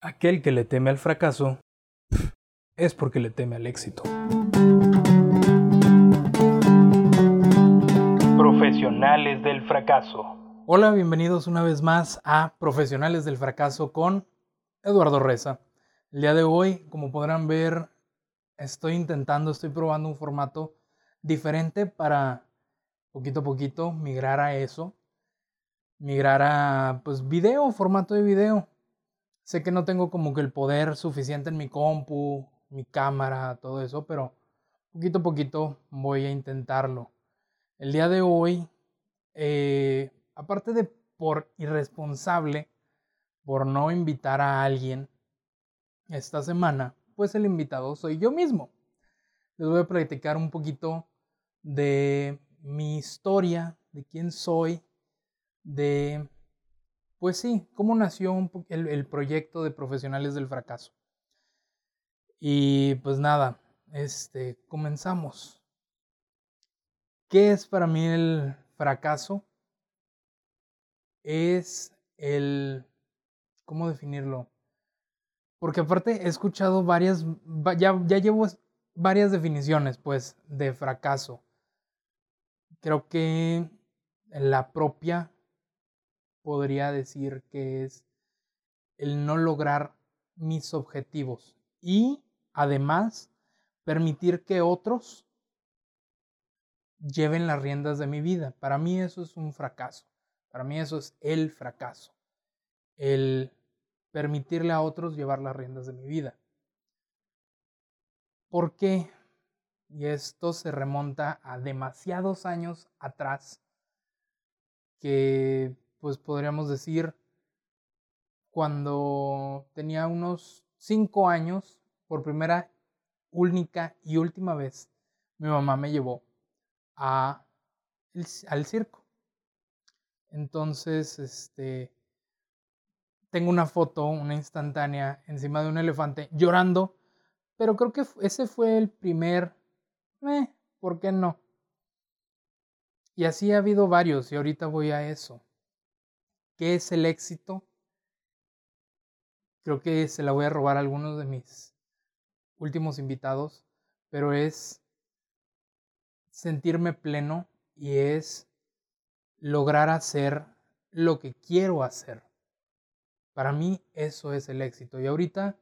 Aquel que le teme al fracaso es porque le teme al éxito. Profesionales del fracaso. Hola, bienvenidos una vez más a Profesionales del fracaso con Eduardo Reza. El día de hoy, como podrán ver, estoy intentando, estoy probando un formato diferente para poquito a poquito migrar a eso, migrar a pues video, formato de video. Sé que no tengo como que el poder suficiente en mi compu, mi cámara, todo eso, pero poquito a poquito voy a intentarlo. El día de hoy, eh, aparte de por irresponsable, por no invitar a alguien esta semana, pues el invitado soy yo mismo. Les voy a platicar un poquito de mi historia, de quién soy, de pues sí, cómo nació el, proyecto de profesionales del fracaso. Y pues nada, este, comenzamos. ¿Qué es para mí el fracaso? Es el, ¿cómo definirlo? Porque aparte he escuchado varias, ya, ya llevo varias definiciones, pues, de fracaso. Creo que la propia podría decir que es el no lograr mis objetivos y además permitir que otros lleven las riendas de mi vida. Para mí eso es un fracaso. Para mí eso es el fracaso. El permitirle a otros llevar las riendas de mi vida. ¿Por qué? Y esto se remonta a demasiados años atrás que pues podríamos decir, cuando tenía unos cinco años, por primera, única y última vez, mi mamá me llevó a al circo. Entonces, este, tengo una foto, una instantánea, encima de un elefante, llorando, pero creo que ese fue el primer, eh, ¿por qué no? Y así ha habido varios, y ahorita voy a eso. ¿Qué es el éxito? Creo que se la voy a robar a algunos de mis últimos invitados, pero es sentirme pleno y es lograr hacer lo que quiero hacer. Para mí eso es el éxito. Y ahorita,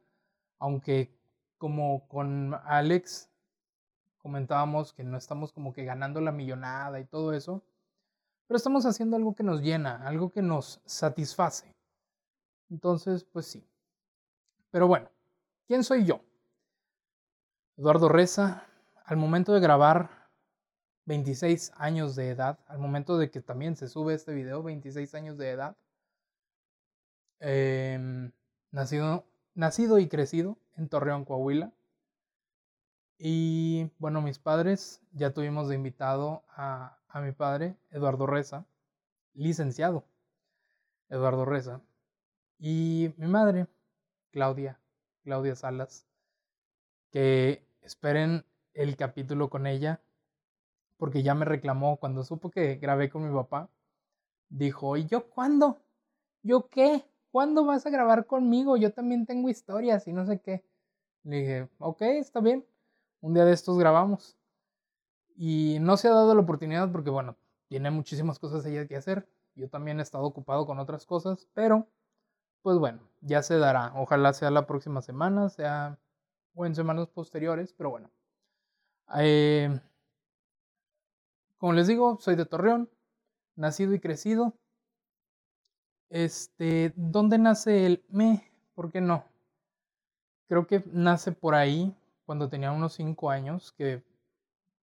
aunque como con Alex comentábamos que no estamos como que ganando la millonada y todo eso, pero estamos haciendo algo que nos llena, algo que nos satisface. Entonces, pues sí. Pero bueno, ¿quién soy yo? Eduardo Reza, al momento de grabar 26 años de edad, al momento de que también se sube este video, 26 años de edad, em, nacido, nacido y crecido en Torreón, Coahuila. Y bueno, mis padres ya tuvimos de invitado a a mi padre, Eduardo Reza, licenciado Eduardo Reza, y mi madre, Claudia, Claudia Salas, que esperen el capítulo con ella, porque ya me reclamó cuando supo que grabé con mi papá, dijo, ¿y yo cuándo? ¿Yo qué? ¿Cuándo vas a grabar conmigo? Yo también tengo historias y no sé qué. Le dije, ok, está bien. Un día de estos grabamos. Y no se ha dado la oportunidad porque, bueno, tiene muchísimas cosas ella que hacer. Yo también he estado ocupado con otras cosas, pero, pues bueno, ya se dará. Ojalá sea la próxima semana, sea o en semanas posteriores, pero bueno. Eh, como les digo, soy de Torreón, nacido y crecido. Este, ¿dónde nace el me? ¿Por qué no? Creo que nace por ahí, cuando tenía unos 5 años, que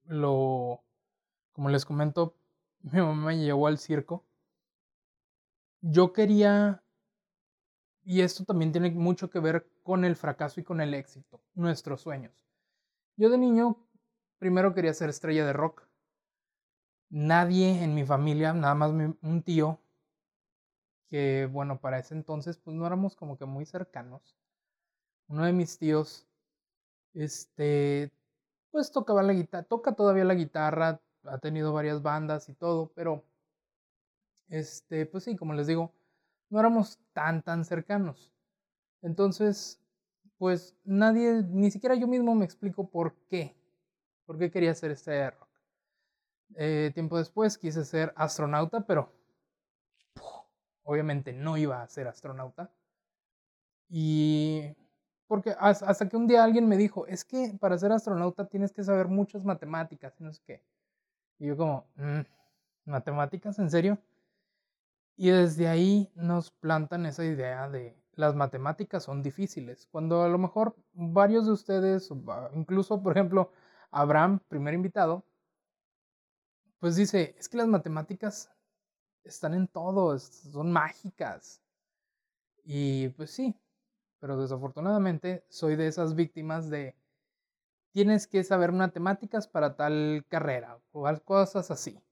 lo, como les comento, mi mamá me llevó al circo. Yo quería, y esto también tiene mucho que ver con el fracaso y con el éxito, nuestros sueños. Yo de niño primero quería ser estrella de rock. Nadie en mi familia, nada más un tío, que bueno, para ese entonces pues no éramos como que muy cercanos. Uno de mis tíos, este, pues tocaba la guitarra, toca todavía la guitarra, ha tenido varias bandas y todo, pero este, pues sí, como les digo, no éramos tan tan cercanos. Entonces, pues nadie, ni siquiera yo mismo me explico por qué, por qué quería hacer este rock. Eh, tiempo después quise ser astronauta, pero obviamente no iba a ser astronauta. Y porque hasta que un día alguien me dijo, es que para ser astronauta tienes que saber muchas matemáticas y no sé qué. Y yo como, mm, ¿matemáticas? ¿En serio? Y desde ahí nos plantan esa idea de las matemáticas son difíciles, cuando a lo mejor varios de ustedes, incluso por ejemplo Abraham, primer invitado, pues dice, es que las matemáticas están en todo, son mágicas. Y pues sí, pero desafortunadamente soy de esas víctimas de tienes que saber matemáticas para tal carrera o cosas así.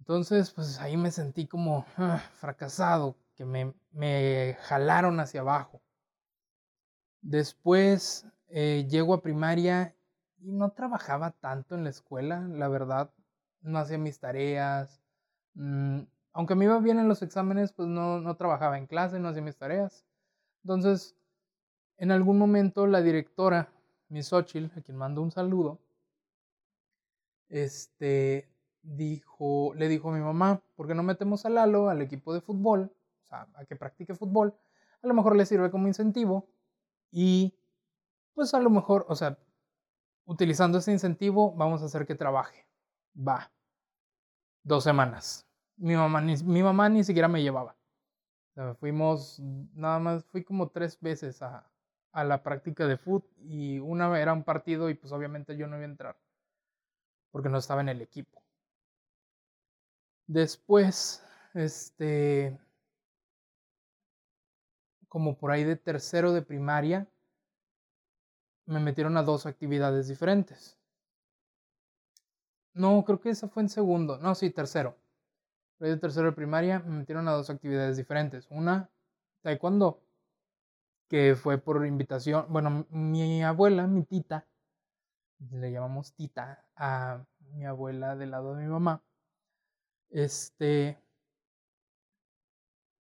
Entonces, pues ahí me sentí como ah, fracasado, que me, me, jalaron hacia abajo. Después eh, llego a primaria y no trabajaba tanto en la escuela, la verdad, no hacía mis tareas. Mm, aunque me iba bien en los exámenes, pues no, no trabajaba en clase, no hacía mis tareas. Entonces, en algún momento la directora, Miss Ochil, a quien mando un saludo, este, dijo, le dijo a mi mamá, ¿por qué no metemos a Lalo al equipo de fútbol? O sea, a que practique fútbol. A lo mejor le sirve como incentivo y pues a lo mejor, o sea, utilizando ese incentivo vamos a hacer que trabaje. Va. Dos semanas. Mi mamá ni, mi mamá ni siquiera me llevaba. Fuimos, nada más, fui como tres veces a, a la práctica de fútbol y una era un partido y pues obviamente yo no iba a entrar porque no estaba en el equipo. Después, este, como por ahí de tercero de primaria, me metieron a dos actividades diferentes. No, creo que esa fue en segundo. No, sí, tercero. Por ahí de tercero de primaria me metieron a dos actividades diferentes. Una, taekwondo, que fue por invitación. Bueno, mi abuela, mi tita, le llamamos tita a mi abuela del lado de mi mamá este,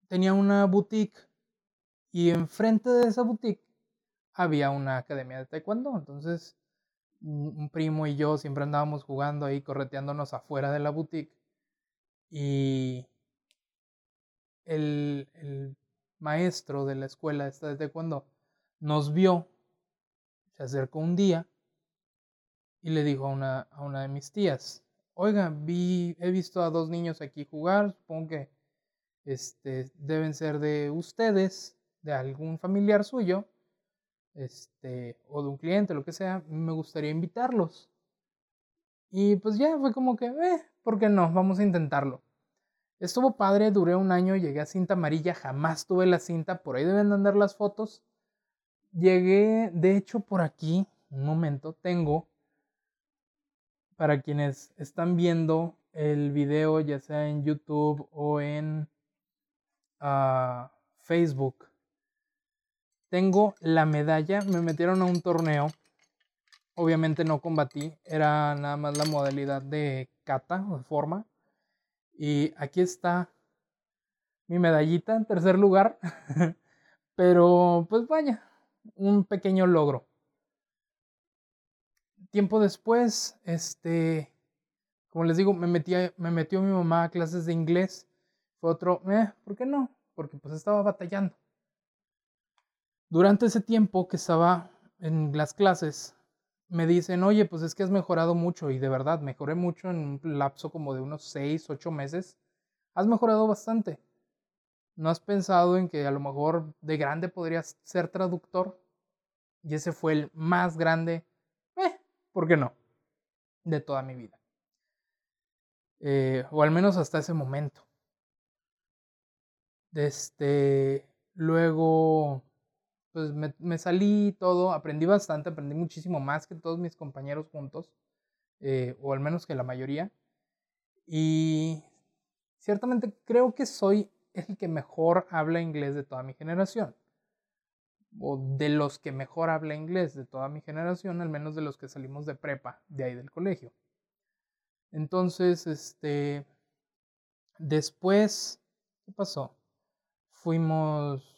tenía una boutique y enfrente de esa boutique había una academia de taekwondo. Entonces, un primo y yo siempre andábamos jugando ahí, correteándonos afuera de la boutique. Y el, el maestro de la escuela esta de taekwondo nos vio, se acercó un día y le dijo a una, a una de mis tías, oiga, vi, he visto a dos niños aquí jugar, supongo que este, deben ser de ustedes, de algún familiar suyo, este, o de un cliente, lo que sea, me gustaría invitarlos. Y pues ya fue como que, eh, ¿por qué no? Vamos a intentarlo. Estuvo padre, duré un año, llegué a cinta amarilla, jamás tuve la cinta, por ahí deben andar las fotos. Llegué, de hecho, por aquí, un momento, tengo para quienes están viendo el video, ya sea en YouTube o en ah, Facebook. Tengo la medalla, me metieron a un torneo. Obviamente no combatí, era nada más la modalidad de kata o de forma. Y aquí está mi medallita en tercer lugar. Pero pues vaya, un pequeño logro tiempo después, este, como les digo, me, metí me metió mi mamá a clases de inglés. Fue otro, eh, ¿por qué no? Porque pues estaba batallando. Durante ese tiempo que estaba en las clases, me dicen, oye, pues es que has mejorado mucho y de verdad, mejoré mucho en un lapso como de unos 6, 8 meses. Has mejorado bastante. ¿No has pensado en que a lo mejor de grande podrías ser traductor? Y ese fue el más grande ¿por qué no? De toda mi vida. Eh, o al menos hasta ese momento. Este, luego, pues me, salí todo, aprendí bastante, aprendí muchísimo más que todos mis compañeros juntos, eh, o al menos que la mayoría. Y ciertamente creo que soy el que mejor habla inglés de toda mi generación o de los que mejor habla inglés de toda mi generación, al menos de los que salimos de prepa, de ahí del colegio. Entonces, este, después, ¿qué pasó? Fuimos,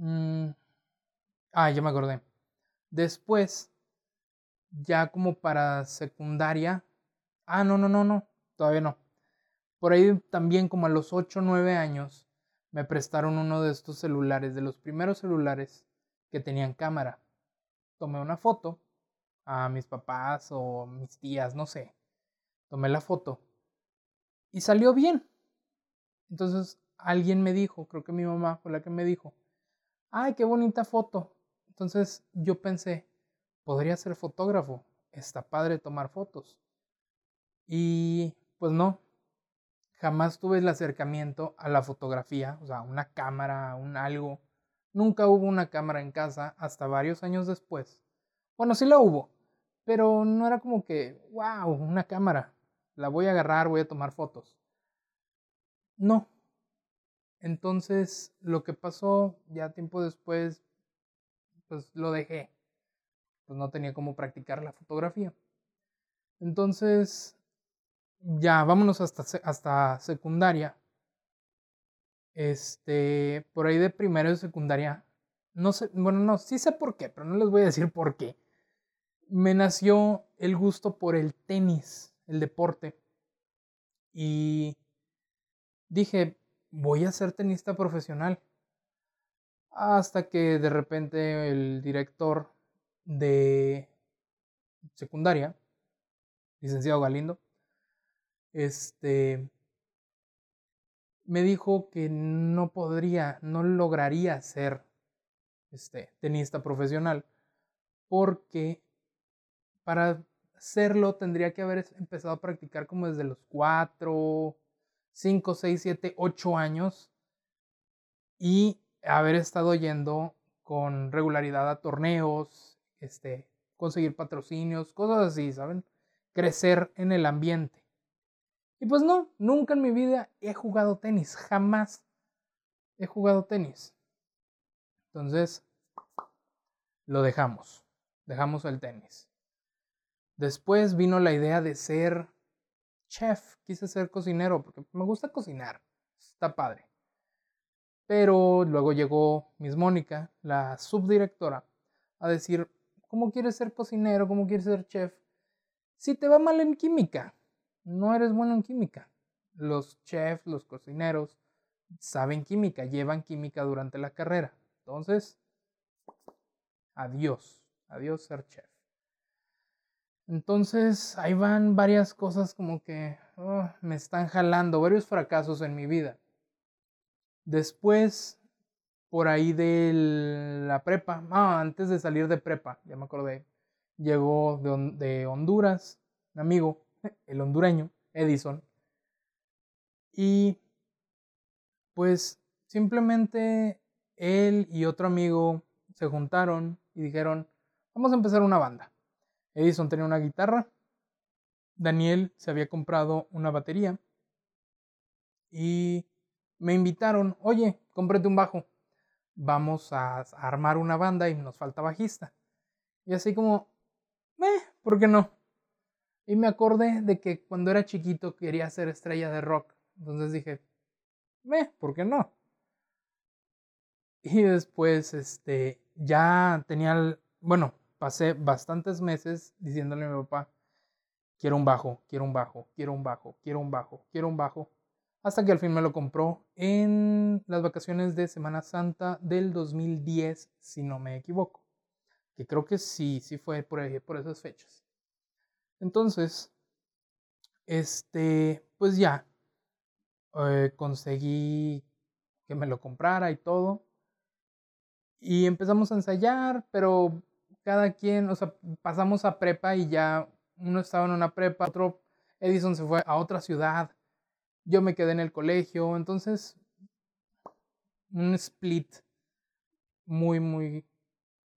Ah, ya me acordé. Después, ya como para secundaria. Ah, no, no, no, no. Todavía no. Por ahí también como a los 8 o 9 años me prestaron uno de estos celulares, de los primeros celulares que tenían cámara. Tomé una foto a mis papás o mis tías, no sé. Tomé la foto y salió bien. Entonces alguien me dijo, creo que mi mamá fue la que me dijo, ay, qué bonita foto. Entonces yo pensé, podría ser fotógrafo, está padre tomar fotos. Y pues no, jamás tuve el acercamiento a la fotografía, o sea, una cámara, un algo. Nunca hubo una cámara en casa hasta varios años después. Bueno, sí la hubo, pero no era como que, wow, una cámara, la voy a agarrar, voy a tomar fotos. No. Entonces, lo que pasó ya tiempo después, pues lo dejé. Pues no tenía cómo practicar la fotografía. Entonces, ya vámonos hasta, hasta secundaria. Este, por ahí de primero de secundaria, no sé, bueno, no, sí sé por qué, pero no les voy a decir por qué. Me nació el gusto por el tenis, el deporte. Y dije, voy a ser tenista profesional. Hasta que de repente el director de secundaria, licenciado Galindo, este, me dijo que no podría, no lograría ser este, tenista profesional, porque para serlo tendría que haber empezado a practicar como desde los 4, 5, 6, 7, 8 años y haber estado yendo con regularidad a torneos, este, conseguir patrocinios, cosas así, ¿saben? Crecer en el ambiente. Y pues no, nunca en mi vida he jugado tenis, jamás he jugado tenis. Entonces, lo dejamos, dejamos el tenis. Después vino la idea de ser chef, quise ser cocinero porque me gusta cocinar, está padre. Pero luego llegó Miss Mónica, la subdirectora, a decir, ¿cómo quieres ser cocinero? ¿Cómo quieres ser chef? Si te va mal en química, no eres bueno en química. Los chefs, los cocineros, saben química, llevan química durante la carrera. Entonces, adiós, adiós ser chef. Entonces, ahí van varias cosas como que oh, me están jalando, varios fracasos en mi vida. Después, por ahí de la prepa, ah, antes de salir de prepa, ya me acordé, llegó de, de Honduras, un amigo, el hondureño, Edison. Y pues simplemente él y otro amigo se juntaron y dijeron, vamos a empezar una banda. Edison tenía una guitarra, Daniel se había comprado una batería y me invitaron, oye, cómprate un bajo, vamos a armar una banda y nos falta bajista. Y así como, eh, ¿por qué no? Y me acordé de que cuando era chiquito quería ser estrella de rock. Entonces dije, eh, ¿por qué no? Y después, este, ya tenía, bueno, pasé bastantes meses diciéndole a mi papá, quiero un bajo, quiero un bajo, quiero un bajo, quiero un bajo, quiero un bajo. Hasta que al fin me lo compró en las vacaciones de Semana Santa del 2010, si no me equivoco. Que creo que sí, sí fue por, ahí, por esas fechas. Entonces, este, pues ya, eh, conseguí que me lo comprara y todo. Y empezamos a ensayar, pero cada quien, o sea, pasamos a prepa y ya uno estaba en una prepa, otro, Edison se fue a otra ciudad, yo me quedé en el colegio, entonces, un split muy, muy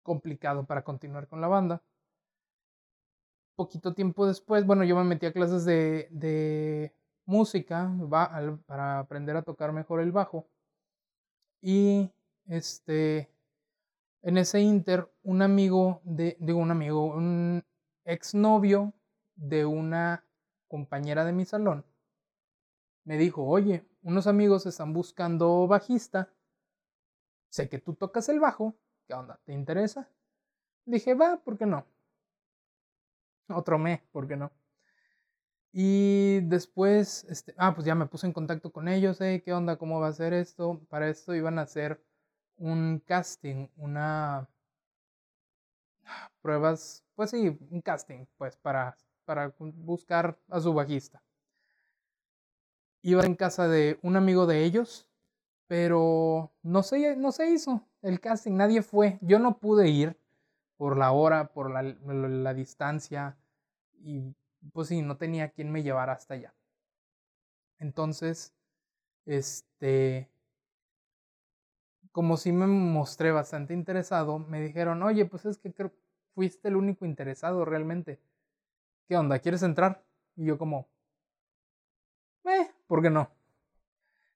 complicado para continuar con la banda poquito tiempo después, bueno, yo me metí a clases de, de música para aprender a tocar mejor el bajo. Y este, en ese inter, un amigo de, digo un amigo, un exnovio de una compañera de mi salón, me dijo, oye, unos amigos están buscando bajista, sé que tú tocas el bajo, ¿qué onda? ¿Te interesa? Dije, va, ¿por qué no? Otro me, ¿por qué no? Y después, este, ah, pues ya me puse en contacto con ellos, ¿eh? ¿Qué onda? ¿Cómo va a ser esto? Para esto iban a hacer un casting, una pruebas, pues sí, un casting, pues para, para buscar a su bajista. Iba en casa de un amigo de ellos, pero no se, no se hizo el casting, nadie fue. Yo no pude ir por la hora, por la, la distancia y pues sí, no tenía quien me llevara hasta allá. Entonces, este, como si me mostré bastante interesado, me dijeron, oye, pues es que creo fuiste el único interesado realmente. ¿Qué onda? ¿Quieres entrar? Y yo como, eh, ¿por qué no?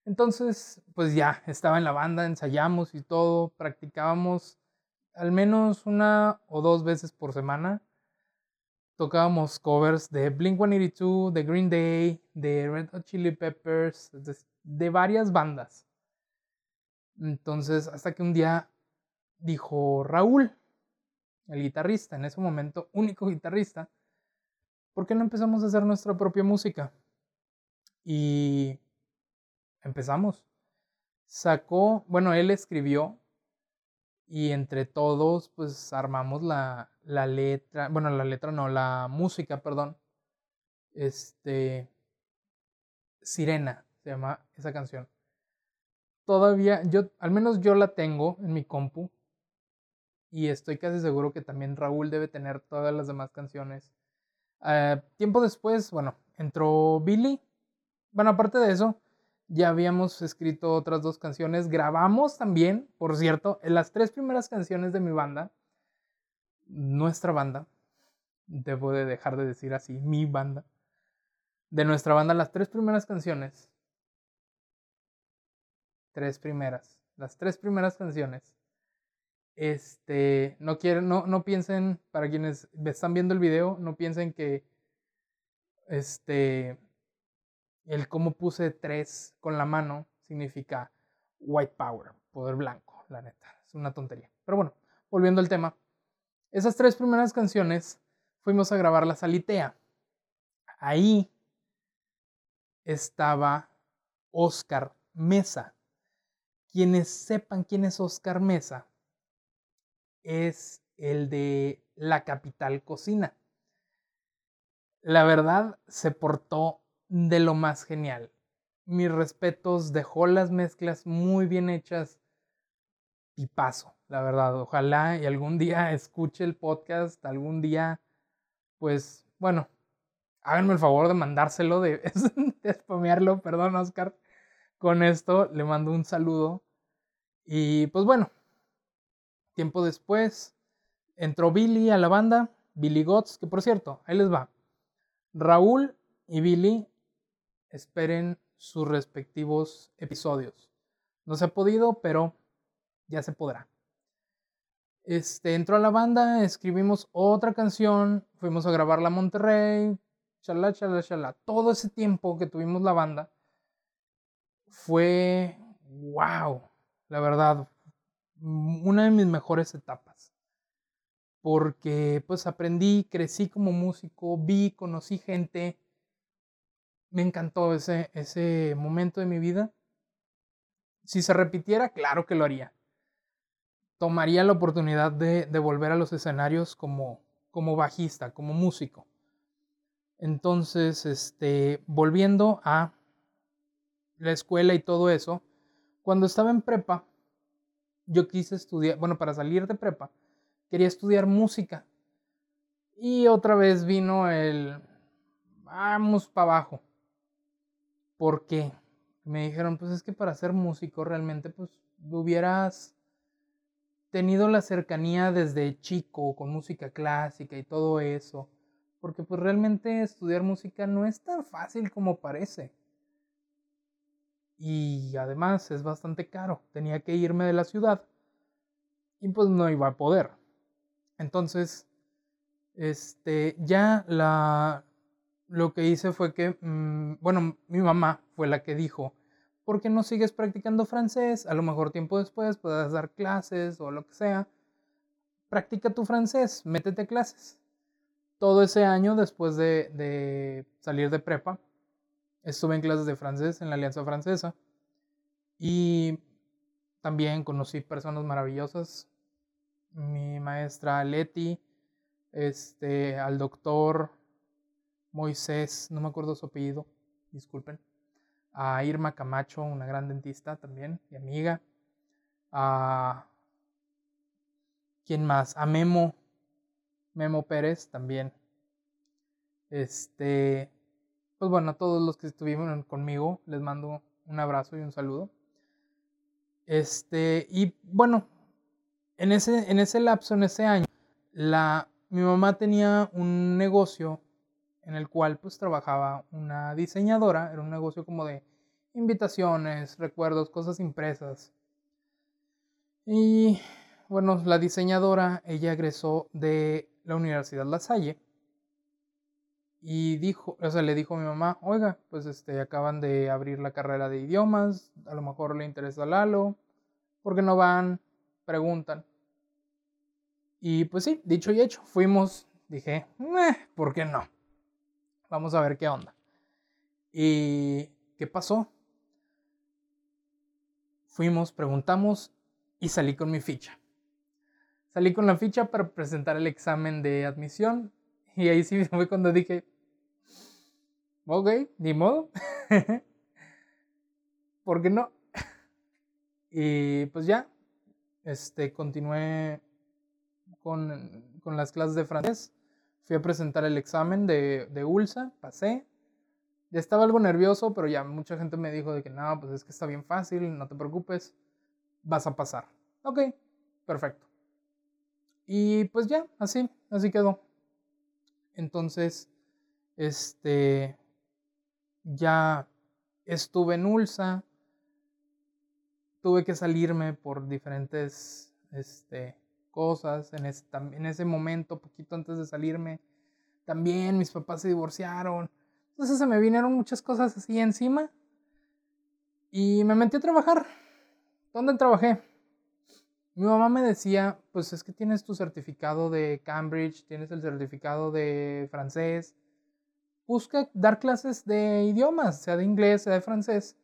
Entonces, pues ya, estaba en la banda, ensayamos y todo, practicábamos al menos una o dos veces por semana. Tocábamos covers de Blink 182, de Green Day, de Red Hot Chili Peppers, de, varias bandas. Entonces, hasta que un día dijo Raúl, el guitarrista, en ese momento único guitarrista, ¿por qué no empezamos a hacer nuestra propia música? Y empezamos. Sacó, bueno, él escribió y entre todos pues armamos la, la letra, bueno, la letra no, la música, perdón. Este, Sirena se llama esa canción. Todavía, yo, al menos yo la tengo en mi compu y estoy casi seguro que también Raúl debe tener todas las demás canciones. Eh, tiempo después, bueno, entró Billy. Bueno, aparte de eso, ya habíamos escrito otras dos canciones. Grabamos también, por cierto, las tres primeras canciones de mi banda, nuestra banda, debo de dejar de decir así, mi banda, de nuestra banda, las tres primeras canciones, tres primeras, las tres primeras canciones este, no quieren, no, no piensen, para quienes están viendo el video, no piensen que, este, el cómo puse tres con la mano significa white power, poder blanco, la neta, es una tontería. Pero bueno, volviendo al tema, esas tres primeras canciones fuimos a grabar la Salitea. Ahí estaba Oscar Mesa. Quienes sepan quién es Oscar Mesa, es el de La Capital Cocina. La verdad, se portó de lo más genial. Mis respetos, dejó las mezclas muy bien hechas y paso, la verdad. Ojalá y algún día escuche el podcast, algún día, pues, bueno, háganme el favor de mandárselo, de, de spamearlo, perdón, Oscar. Con esto le mando un saludo. Y pues bueno, Tiempo después entró Billy a la banda, Billy Gotts, que por cierto, ahí les va. Raúl y Billy esperen sus respectivos episodios. No se ha podido, pero ya se podrá. Este, entró a la banda, escribimos otra canción, fuimos a grabarla a Monterrey, chala, chala, chala. Todo ese tiempo que tuvimos la banda fue wow, la verdad, una de mis mejores etapas. Porque pues aprendí, crecí como músico, vi, conocí gente. Me encantó ese, ese momento de mi vida. Si se repitiera, claro que lo haría. Tomaría la oportunidad de, de volver a los escenarios como, como bajista, como músico. Entonces, este, volviendo a la escuela y todo eso, cuando estaba en prepa, yo quise estudiar, bueno, para salir de prepa, quería estudiar música. Y otra vez vino el, vamos para abajo. ¿Por qué? Me dijeron, pues es que para ser músico realmente, pues hubieras tenido la cercanía desde chico con música clásica y todo eso. Porque pues realmente estudiar música no es tan fácil como parece y además es bastante caro. Tenía que irme de la ciudad y pues no iba a poder. Entonces, este, ya la, lo que hice fue que, mm, bueno, mi mamá fue la que dijo, ¿por qué no sigues practicando francés? A lo mejor tiempo después puedas dar clases o lo que sea. practica tu francés, métete a clases. Todo ese año después de, de salir de prepa, estuve en clases de francés en la Alianza Francesa y también conocí personas maravillosas. Mi maestra Leti, este, al doctor Moisés, no me acuerdo su apellido, disculpen. A Irma Camacho, una gran dentista también y amiga. A. ¿Quién más? A Memo. Memo Pérez también. Este. Pues bueno, a todos los que estuvieron conmigo les mando un abrazo y un saludo. Este, y bueno, en ese, en ese lapso, en ese año, la, mi mamá tenía un negocio en el cual pues trabajaba una diseñadora, era un negocio como de invitaciones, recuerdos, cosas impresas. Y bueno, la diseñadora, ella egresó de la Universidad La Salle y dijo, o sea, le dijo a mi mamá, oiga, pues este, acaban de abrir la carrera de idiomas, a lo mejor le interesa a Lalo, ¿por qué no van? Preguntan. Y pues sí, dicho y hecho, fuimos, dije, eh, ¿por qué no? Vamos a ver qué onda. ¿Y qué pasó? Fuimos, preguntamos y salí con mi ficha. Salí con la ficha para presentar el examen de admisión y ahí sí fue cuando dije, Ok, ni modo. ¿Por qué no? y pues ya, este, continué con, con, las clases de francés. Fui a presentar el examen de, de ULSA, pasé. Ya estaba algo nervioso, pero ya mucha gente me dijo de que no, pues es que está bien fácil, no te preocupes, vas a pasar. Ok, perfecto. Y pues ya, así, así quedó. Entonces, este, ya estuve en Ulsa, tuve que salirme por diferentes este, cosas en ese, en ese momento, poquito antes de salirme. También mis papás se divorciaron. Entonces se me vinieron muchas cosas así encima. Y me metí a trabajar. ¿Dónde trabajé? Mi mamá me decía, pues es que tienes tu certificado de Cambridge, tienes el certificado de francés, busca dar clases de idiomas, sea de inglés, sea de francés.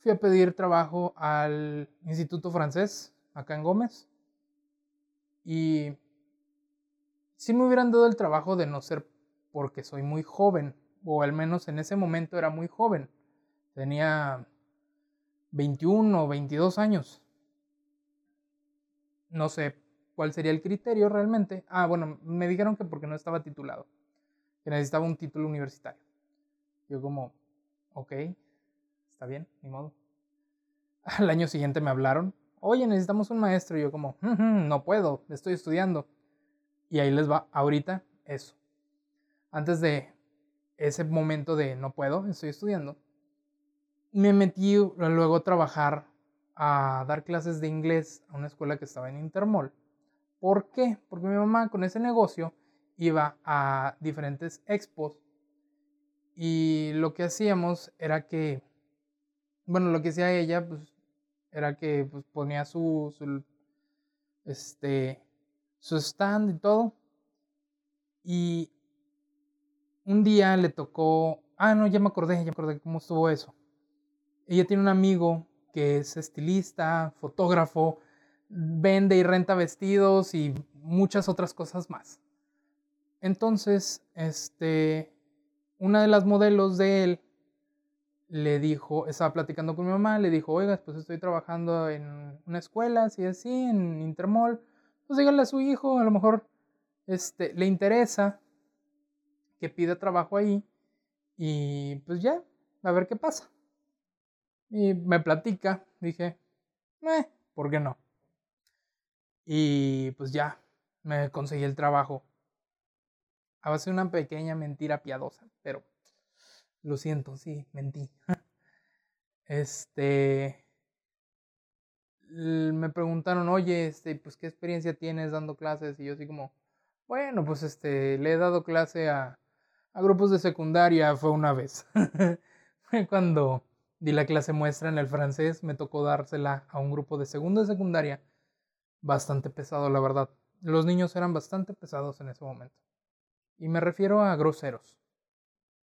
Fui a pedir trabajo al Instituto Francés, acá en Gómez. Y si me hubieran dado el trabajo de no ser porque soy muy joven, o al menos en ese momento era muy joven. Tenía 21 o 22 años. No sé cuál sería el criterio realmente. Ah, bueno, me dijeron que porque no estaba titulado que necesitaba un título universitario. Yo como, ok, está bien, ni modo. Al año siguiente me hablaron, oye, necesitamos un maestro. Y yo como, no puedo, estoy estudiando. Y ahí les va ahorita eso. Antes de ese momento de no puedo, estoy estudiando, me metí luego a trabajar a dar clases de inglés a una escuela que estaba en Intermol. ¿Por qué? Porque mi mamá con ese negocio iba a diferentes expos y lo que hacíamos era que, bueno, lo que hacía ella, pues, era que pues, ponía su, su, este, su stand y todo. Y un día le tocó, ah, no, ya me acordé, ya me acordé cómo estuvo eso. Ella tiene un amigo que es estilista, fotógrafo, vende y renta vestidos y muchas otras cosas más. Entonces, este, una de las modelos de él le dijo, estaba platicando con mi mamá, le dijo, oiga, pues estoy trabajando en una escuela, así así, en Intermol, pues dígale a su hijo, a lo mejor este, le interesa que pida trabajo ahí y pues ya, a ver qué pasa. Y me platica, dije, eh, ¿por qué no? Y pues ya, me conseguí el trabajo a base de una pequeña mentira piadosa, pero lo siento, sí, mentí. Este, me preguntaron, oye, este, pues, ¿qué experiencia tienes dando clases? Y yo así como, bueno, pues, este, le he dado clase a, a grupos de secundaria, fue una vez. fue cuando di la clase muestra en el francés, me tocó dársela a un grupo de segundo de secundaria, bastante pesado, la verdad. los niños eran bastante pesados en ese momento. Y me refiero a groseros.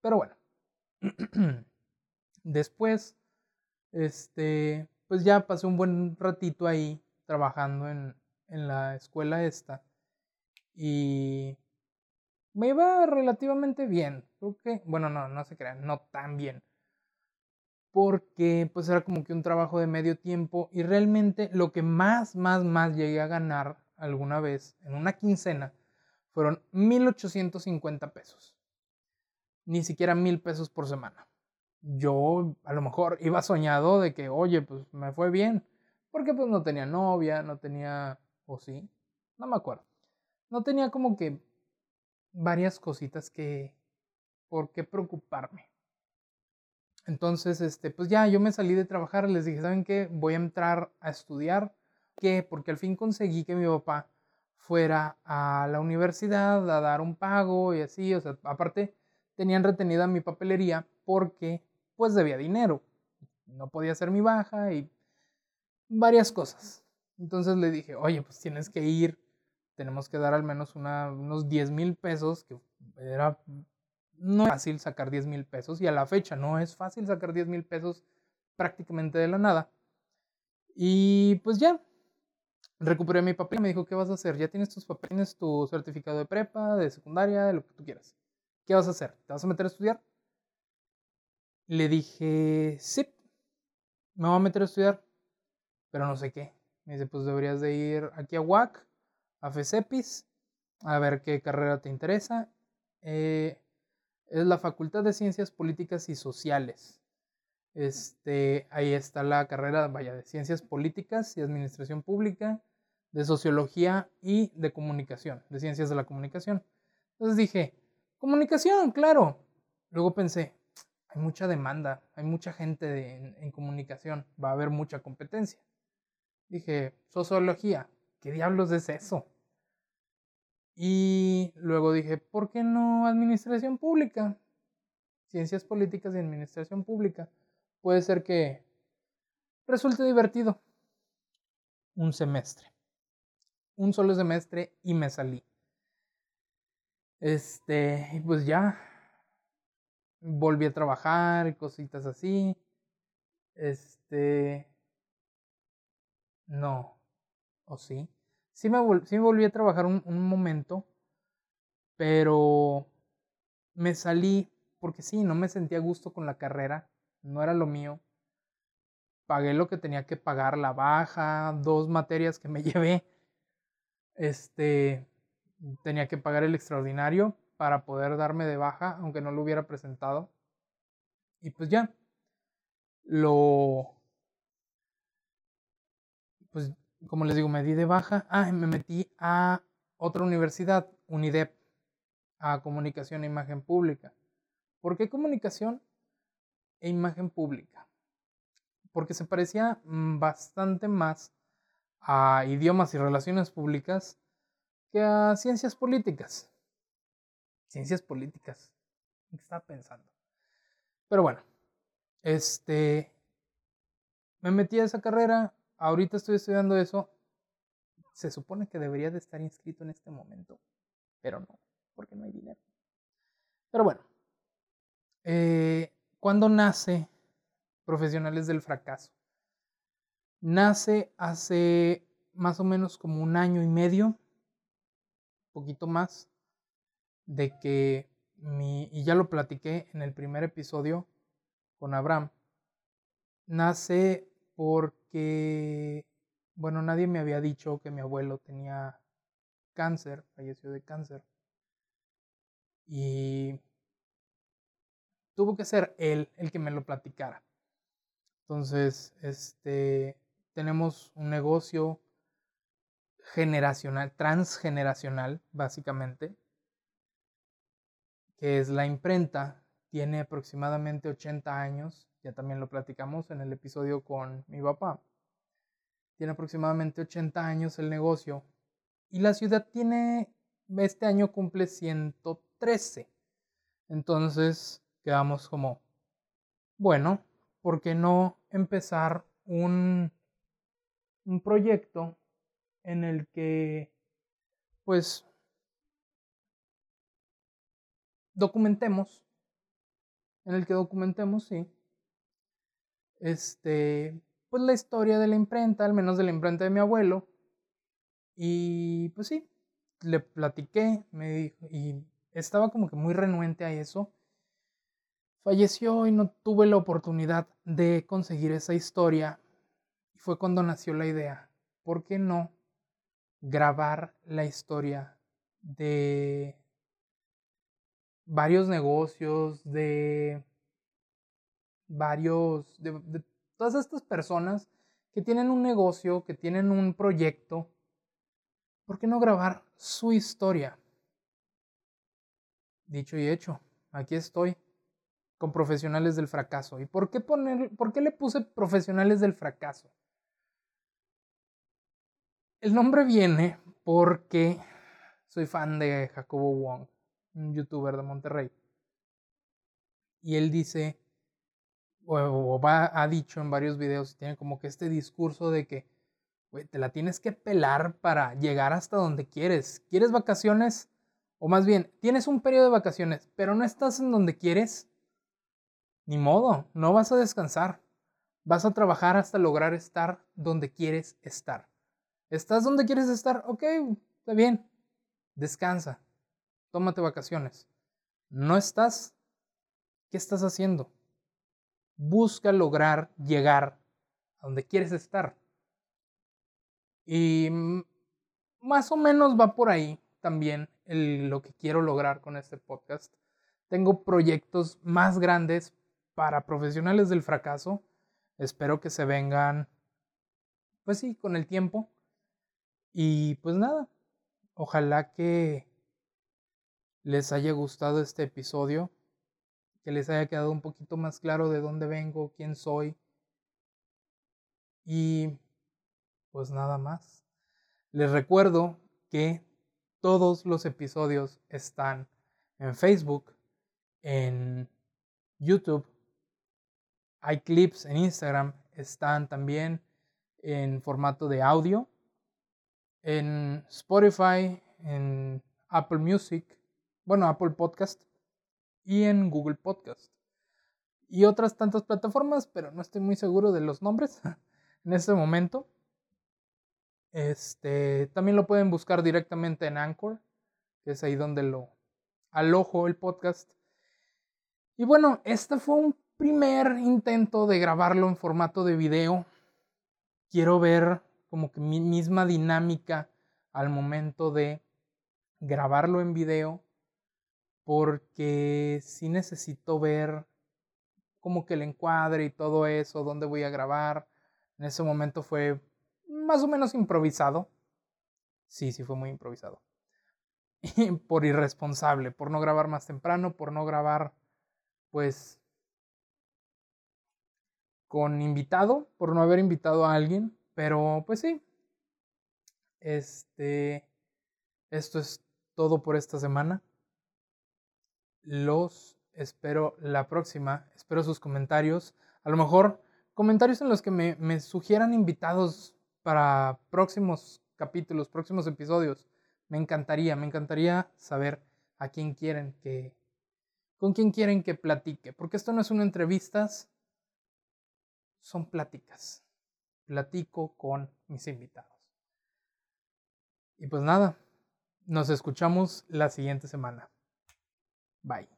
Pero bueno. Después, este, pues ya pasé un buen ratito ahí trabajando en, en la escuela esta. Y me iba relativamente bien. Creo que, bueno, no, no se crean, no tan bien. Porque pues era como que un trabajo de medio tiempo y realmente lo que más, más, más llegué a ganar alguna vez en una quincena fueron 1.850 pesos. Ni siquiera mil pesos por semana. Yo a lo mejor iba soñado de que, oye, pues me fue bien. Porque pues no tenía novia, no tenía, o sí, no me acuerdo. No tenía como que varias cositas que, por qué preocuparme. Entonces, este, pues ya yo me salí de trabajar, les dije, ¿saben qué? Voy a entrar a estudiar. ¿Qué? Porque al fin conseguí que mi papá fuera a la universidad a dar un pago y así, o sea, aparte tenían retenida mi papelería porque pues debía dinero. No podía hacer mi baja y varias cosas. Entonces le dije, oye, pues tienes que ir, tenemos que dar al menos unos 10 mil pesos, que era no es fácil sacar 10 mil pesos y a la fecha no es fácil sacar 10 mil pesos prácticamente de la nada. Y pues ya, recuperé mi papel y me dijo, ¿qué vas a hacer? Ya tienes tus papeles, tu certificado de prepa, de secundaria, de lo que tú quieras. ¿Qué vas a hacer? ¿Te vas a meter a estudiar? Le dije, sí, me voy a meter a estudiar, pero no sé qué. Me dice, pues deberías de ir aquí a WAC, a FESEPIS, a ver qué carrera te interesa. Eh, es la Facultad de Ciencias Políticas y Sociales. Este, ahí está la carrera, vaya, de Ciencias Políticas y Administración Pública, de Sociología y de Comunicación, de Ciencias de la Comunicación. Entonces dije, comunicación, claro. Luego pensé, hay mucha demanda, hay mucha gente en, en, comunicación, va a haber mucha competencia. Dije, sociología, ¿qué diablos es eso? Y luego dije, ¿por qué no administración pública? Ciencias políticas y administración pública. Puede ser que resulte divertido. Un semestre. Un solo semestre y me salí. Este, pues ya. Volví a trabajar cositas así. Este. No. ¿O sí? sí me, volví a trabajar un, momento, pero me salí porque sí, no me sentía a gusto con la carrera, no era lo mío. Pagué lo que tenía que pagar, la baja, dos materias que me llevé. Este, tenía que pagar el extraordinario para poder darme de baja, aunque no lo hubiera presentado. Y pues ya, lo, pues como les digo, me di de baja. Ah, me metí a otra universidad, UNIDEP, a comunicación e imagen pública. ¿Por qué comunicación e imagen pública? Porque se parecía mm, bastante más a idiomas y relaciones públicas que a ciencias políticas. Ciencias políticas. ¿Qué estaba pensando? Pero bueno, este, me metí a esa carrera, ahorita estoy estudiando eso. Se supone que debería de estar inscrito en este momento, pero no, porque no hay dinero. Pero bueno, eh, ¿cuándo nace Profesionales del Fracaso? Nace hace más o menos como un año y medio, un poquito más, de que mi, y ya lo platiqué en el primer episodio con Abraham, nace porque, bueno, nadie me había dicho que mi abuelo tenía cáncer, falleció de cáncer. Y tuvo que ser él el que me lo platicara. Entonces, este, tenemos un negocio generacional, transgeneracional, básicamente, que es la imprenta. Tiene aproximadamente 80 años ya también lo platicamos en el episodio con mi papá. Tiene aproximadamente 80 años el negocio y la ciudad tiene, este año cumple 113. Entonces quedamos como, bueno, ¿por qué no empezar un, un proyecto en el que pues documentemos, en el que documentemos, sí, este, pues la historia de la imprenta, al menos de la imprenta de mi abuelo. Y pues sí, le platiqué, me dijo, y estaba como que muy renuente a eso. Falleció y no tuve la oportunidad de conseguir esa historia. Y fue cuando nació la idea, ¿por qué no grabar la historia de varios negocios, de varios, de, todas estas personas que tienen un negocio, que tienen un proyecto, ¿por qué no grabar su historia? Dicho y hecho, aquí estoy con profesionales del fracaso. ¿Y por qué, poner, por qué le puse profesionales del fracaso? El nombre viene porque soy fan de Jacobo Wong, un youtuber de Monterrey. Y él dice o, ha dicho en varios videos, tiene como que este discurso de que, te la tienes que pelar para llegar hasta donde quieres. ¿Quieres vacaciones? O más bien, tienes un periodo de vacaciones, pero no estás en donde quieres. Ni modo, no vas a descansar. Vas a trabajar hasta lograr estar donde quieres estar. ¿Estás donde quieres estar? Ok, está bien. Descansa. Tómate vacaciones. ¿No estás? ¿Qué estás haciendo? busca lograr llegar a donde quieres estar. Y más o menos va por ahí también lo que quiero lograr con este podcast. Tengo proyectos más grandes para profesionales del fracaso. Espero que se vengan, pues sí, con el tiempo. Y pues nada, ojalá que les haya gustado este episodio que les haya quedado un poquito más claro de dónde vengo, quién soy. Y pues nada más. Les recuerdo que todos los episodios están en Facebook, en YouTube, hay clips en Instagram, están también en formato de audio, en Spotify, en Apple Music, bueno, Apple Podcast y en Google Podcast. Y otras tantas plataformas, pero no estoy muy seguro de los nombres en este momento. Este, también lo pueden buscar directamente en Anchor, que es ahí donde lo alojo el podcast. Y bueno, este fue un primer intento de grabarlo en formato de video. Quiero ver como que mi misma dinámica al momento de grabarlo en video porque sí necesito ver como que el encuadre y todo eso, dónde voy a grabar. En ese momento fue más o menos improvisado. Sí, sí fue muy improvisado. por irresponsable, por no grabar más temprano, por no grabar pues con invitado, por no haber invitado a alguien, pero pues sí. Este esto es todo por esta semana los espero la próxima. Espero sus comentarios. A lo mejor comentarios en los que me, sugieran invitados para próximos capítulos, próximos episodios. Me encantaría, me encantaría saber a quién quieren que, con quién quieren que platique. Porque esto no es una entrevistas, son pláticas. Platico con mis invitados. Y pues nada, nos escuchamos la siguiente semana. Bye.